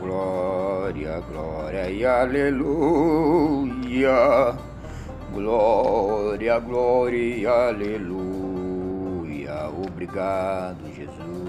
glória, glória e aleluia. Glória, glória e aleluia. Obrigado, Jesus.